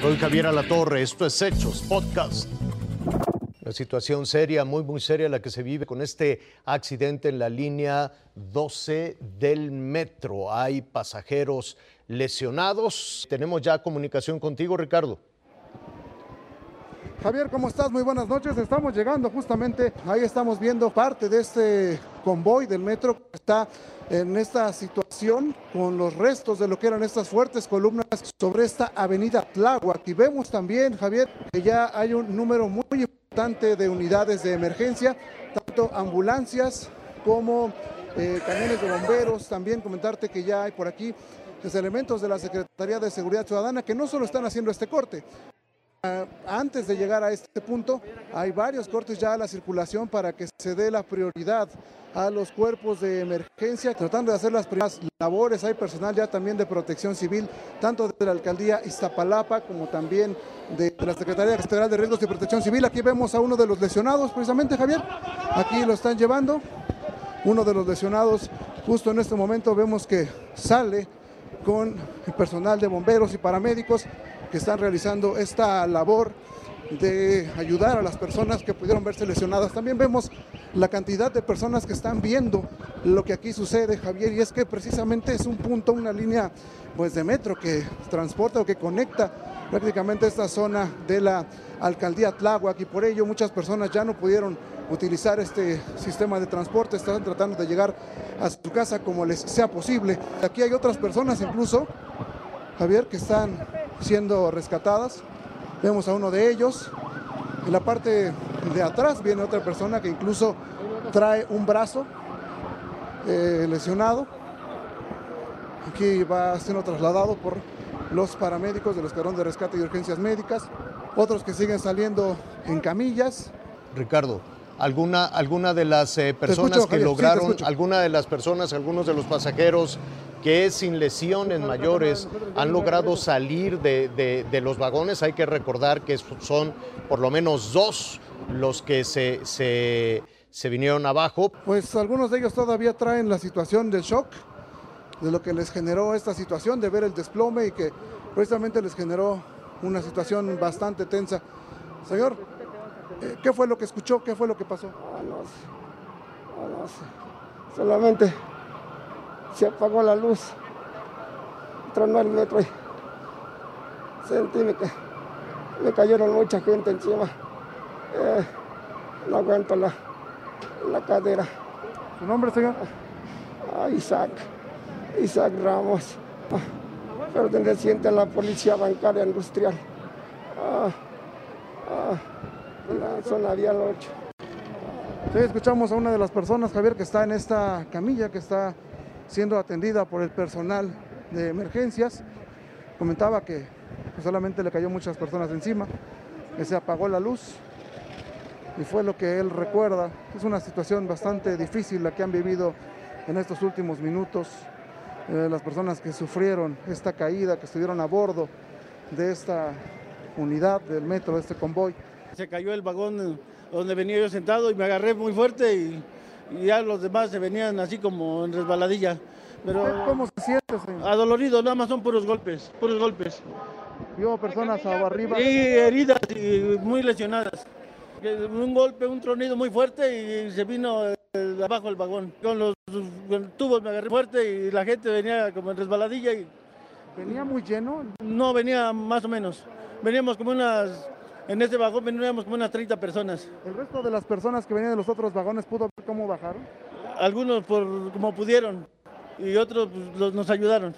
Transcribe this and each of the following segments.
Soy Javier Alatorre, esto es Hechos Podcast. Una situación seria, muy, muy seria la que se vive con este accidente en la línea 12 del metro. Hay pasajeros lesionados. Tenemos ya comunicación contigo, Ricardo. Javier, ¿cómo estás? Muy buenas noches. Estamos llegando justamente, ahí estamos viendo parte de este convoy del metro que está en esta situación con los restos de lo que eran estas fuertes columnas sobre esta avenida Tláhuac. Y vemos también, Javier, que ya hay un número muy importante de unidades de emergencia, tanto ambulancias como eh, camiones de bomberos. También comentarte que ya hay por aquí los elementos de la Secretaría de Seguridad Ciudadana que no solo están haciendo este corte, antes de llegar a este punto, hay varios cortes ya a la circulación para que se dé la prioridad a los cuerpos de emergencia, tratando de hacer las primeras labores. Hay personal ya también de protección civil, tanto de la alcaldía Iztapalapa como también de la Secretaría Federal de Riesgos y Protección Civil. Aquí vemos a uno de los lesionados, precisamente Javier. Aquí lo están llevando. Uno de los lesionados, justo en este momento, vemos que sale con el personal de bomberos y paramédicos que están realizando esta labor de ayudar a las personas que pudieron verse lesionadas. También vemos la cantidad de personas que están viendo lo que aquí sucede, Javier, y es que precisamente es un punto, una línea pues de metro que transporta o que conecta prácticamente esta zona de la alcaldía Tláhuac y por ello muchas personas ya no pudieron utilizar este sistema de transporte, están tratando de llegar a su casa como les sea posible. Aquí hay otras personas incluso, Javier, que están siendo rescatadas. Vemos a uno de ellos. En la parte de atrás viene otra persona que incluso trae un brazo eh, lesionado. Aquí va siendo trasladado por los paramédicos del Escuadrón de Rescate y Urgencias Médicas. Otros que siguen saliendo en camillas. Ricardo, alguna, alguna de las eh, personas que lograron, alguna de las personas, algunos de los pasajeros que sin lesiones mayores han logrado salir de, los vagones. Hay que recordar que son por lo menos dos los que se, se, vinieron abajo. Pues algunos de ellos todavía traen la situación del shock, de lo que les generó esta situación, de ver el desplome y que precisamente les generó una situación bastante tensa. Señor, eh, ¿qué fue lo que escuchó? ¿Qué fue lo que pasó? No sé. no sé. Solamente se apagó la luz, tronó el metro y sentí que me cayeron mucha gente encima. Eh, no aguanto la, la cadera. ¿Su nombre, señor? Ah, Isaac, Isaac Ramos, ah, perteneciente a la Policía Bancaria Industrial. Ah, ah, la zona Vial 8. Sí, escuchamos a una de las personas, Javier, que está en esta camilla, que está siendo atendida por el personal de emergencias. Comentaba que solamente le cayó muchas personas encima, que se apagó la luz y fue lo que él recuerda. Es una situación bastante difícil la que han vivido en estos últimos minutos eh, las personas que sufrieron esta caída, que estuvieron a bordo de esta unidad del metro, de este convoy. Se cayó el vagón donde venía yo sentado y me agarré muy fuerte y y ya los demás se venían así como en resbaladilla. Pero ¿Cómo se siente, señor? Adolorido, nada más son puros golpes, puros golpes. ¿Vio personas arriba? Y heridas y muy lesionadas. Un golpe, un tronido muy fuerte y se vino eh, abajo el vagón. Con los, tubos me agarré fuerte y la gente venía como en resbaladilla. Y... ¿Venía muy lleno? No, venía más o menos. Veníamos como unas en ese vagón veníamos como unas 30 personas. ¿El resto de las personas que venían de los otros vagones pudo ver cómo bajaron? Algunos por como pudieron y otros pues, nos ayudaron.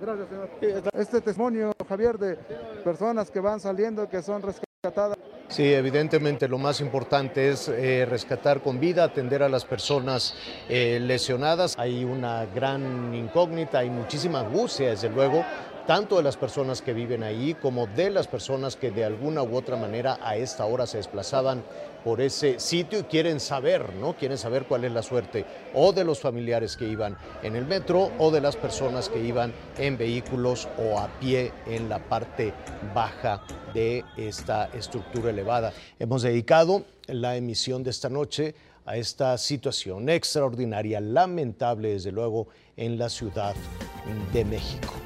Gracias, señor. Este testimonio, Javier, de personas que van saliendo, que son rescatadas. Sí, evidentemente lo más importante es eh, rescatar con vida, atender a las personas eh, lesionadas. Hay una gran incógnita, hay muchísima angustia, desde luego, tanto de las personas que viven ahí como de las personas que de alguna u otra manera a esta hora se desplazaban por ese sitio y quieren saber, ¿no? Quieren saber cuál es la suerte o de los familiares que iban en el metro o de las personas que iban en vehículos o a pie en la parte baja de esta estructura elevada. Hemos dedicado la emisión de esta noche a esta situación extraordinaria, lamentable desde luego, en la Ciudad de México.